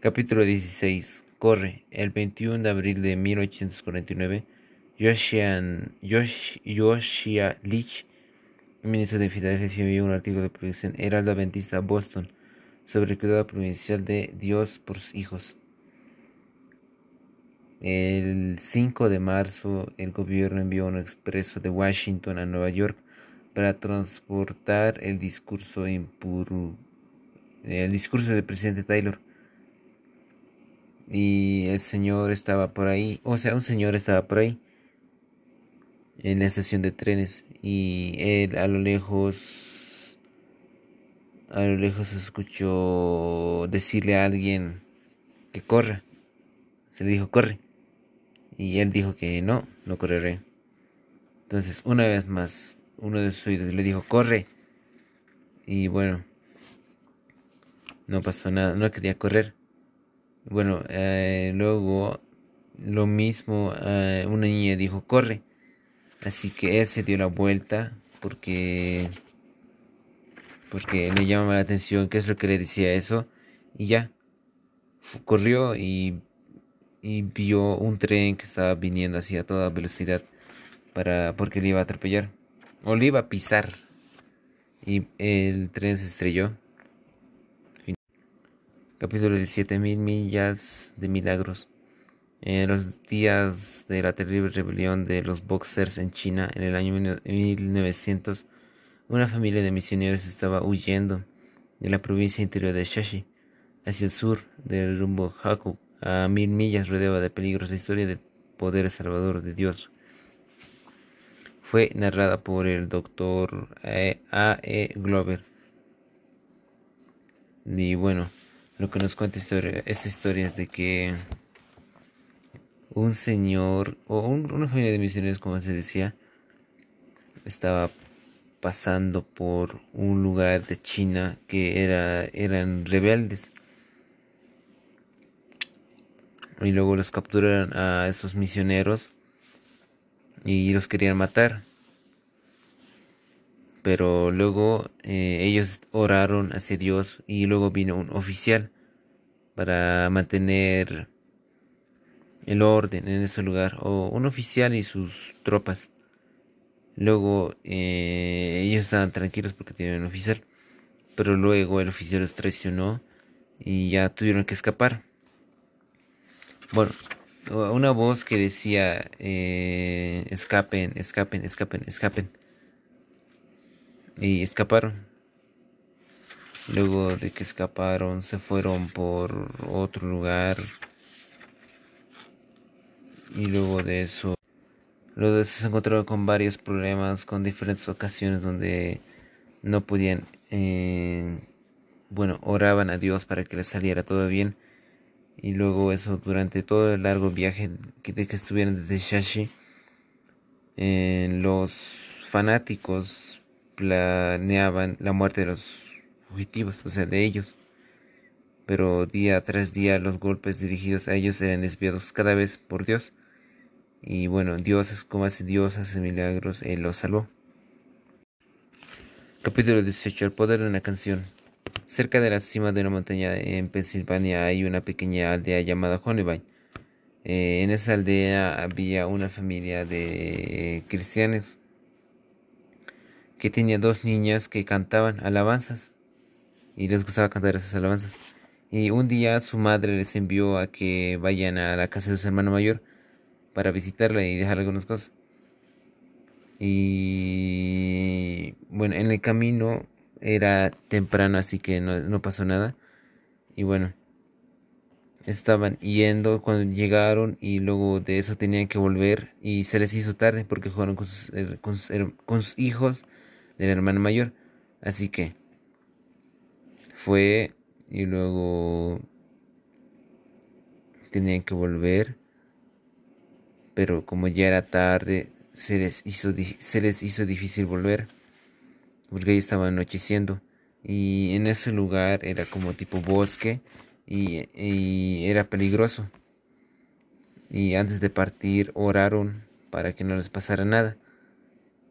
Capítulo 16. Corre. El 21 de abril de 1849, Joshua Leach, ministro de Filadelfia, envió un artículo de producción Heraldo Adventista Boston sobre el cuidado provincial de Dios por sus hijos. El 5 de marzo, el gobierno envió un expreso de Washington a Nueva York para transportar el discurso impuro, el discurso del presidente Taylor y el señor estaba por ahí, o sea, un señor estaba por ahí en la estación de trenes y él a lo lejos a lo lejos escuchó decirle a alguien que corra. Se le dijo corre y él dijo que no, no correré. Entonces, una vez más, uno de sus oídos le dijo corre y bueno, no pasó nada, no quería correr. Bueno, eh, luego lo mismo, eh, una niña dijo, corre. Así que él se dio la vuelta porque, porque le llamaba la atención qué es lo que le decía eso. Y ya, corrió y, y vio un tren que estaba viniendo así a toda velocidad para, porque le iba a atropellar o le iba a pisar. Y el tren se estrelló. Capítulo 17 Mil millas de milagros. En los días de la terrible rebelión de los boxers en China, en el año 1900, una familia de misioneros estaba huyendo de la provincia interior de Shashi hacia el sur del rumbo Haku, a mil millas rodeada de peligros. La historia del poder salvador de Dios fue narrada por el doctor A. E. Glover. Y bueno, lo que nos cuenta esta historia es de que un señor o una familia de misioneros, como se decía, estaba pasando por un lugar de China que era, eran rebeldes. Y luego los capturaron a esos misioneros y los querían matar. Pero luego eh, ellos oraron hacia Dios y luego vino un oficial para mantener el orden en ese lugar, o un oficial y sus tropas. Luego eh, ellos estaban tranquilos porque tenían un oficial, pero luego el oficial los traicionó y ya tuvieron que escapar. Bueno, una voz que decía eh, escapen, escapen, escapen, escapen y escaparon. Luego de que escaparon, se fueron por otro lugar. Y luego de eso, luego se encontraron con varios problemas, con diferentes ocasiones donde no podían, eh, bueno, oraban a Dios para que les saliera todo bien. Y luego eso, durante todo el largo viaje que, de que estuvieron desde Shashi, los fanáticos planeaban la muerte de los fugitivos, o sea, de ellos. Pero día tras día los golpes dirigidos a ellos eran desviados cada vez por Dios. Y bueno, Dios es como hace Dios, hace milagros, Él los salvó. Capítulo 18. El poder de una canción. Cerca de la cima de una montaña en Pensilvania hay una pequeña aldea llamada Honeybine. Eh, en esa aldea había una familia de cristianos que tenía dos niñas que cantaban alabanzas y les gustaba cantar esas alabanzas. Y un día su madre les envió a que vayan a la casa de su hermano mayor para visitarla y dejar algunas cosas. Y bueno, en el camino era temprano, así que no, no pasó nada. Y bueno, estaban yendo cuando llegaron y luego de eso tenían que volver y se les hizo tarde porque jugaron con sus, con sus, con sus hijos del hermano mayor. Así que fue y luego tenían que volver. Pero como ya era tarde, se les hizo, se les hizo difícil volver. Porque ahí estaba anocheciendo. Y en ese lugar era como tipo bosque y, y era peligroso. Y antes de partir oraron para que no les pasara nada.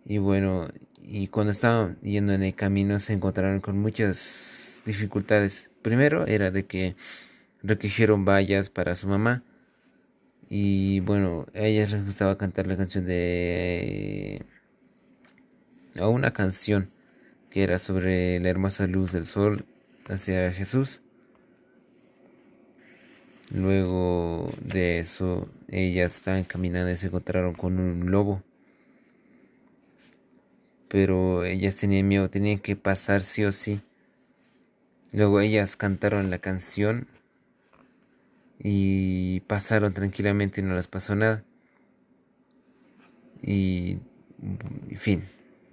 Y bueno, y cuando estaban yendo en el camino se encontraron con muchas dificultades. Primero era de que recogieron vallas para su mamá. Y bueno, a ellas les gustaba cantar la canción de... o una canción que era sobre la hermosa luz del sol hacia Jesús. Luego de eso, ellas estaban caminando y se encontraron con un lobo. Pero ellas tenían miedo, tenían que pasar sí o sí. Luego ellas cantaron la canción y pasaron tranquilamente y no les pasó nada. Y, en fin.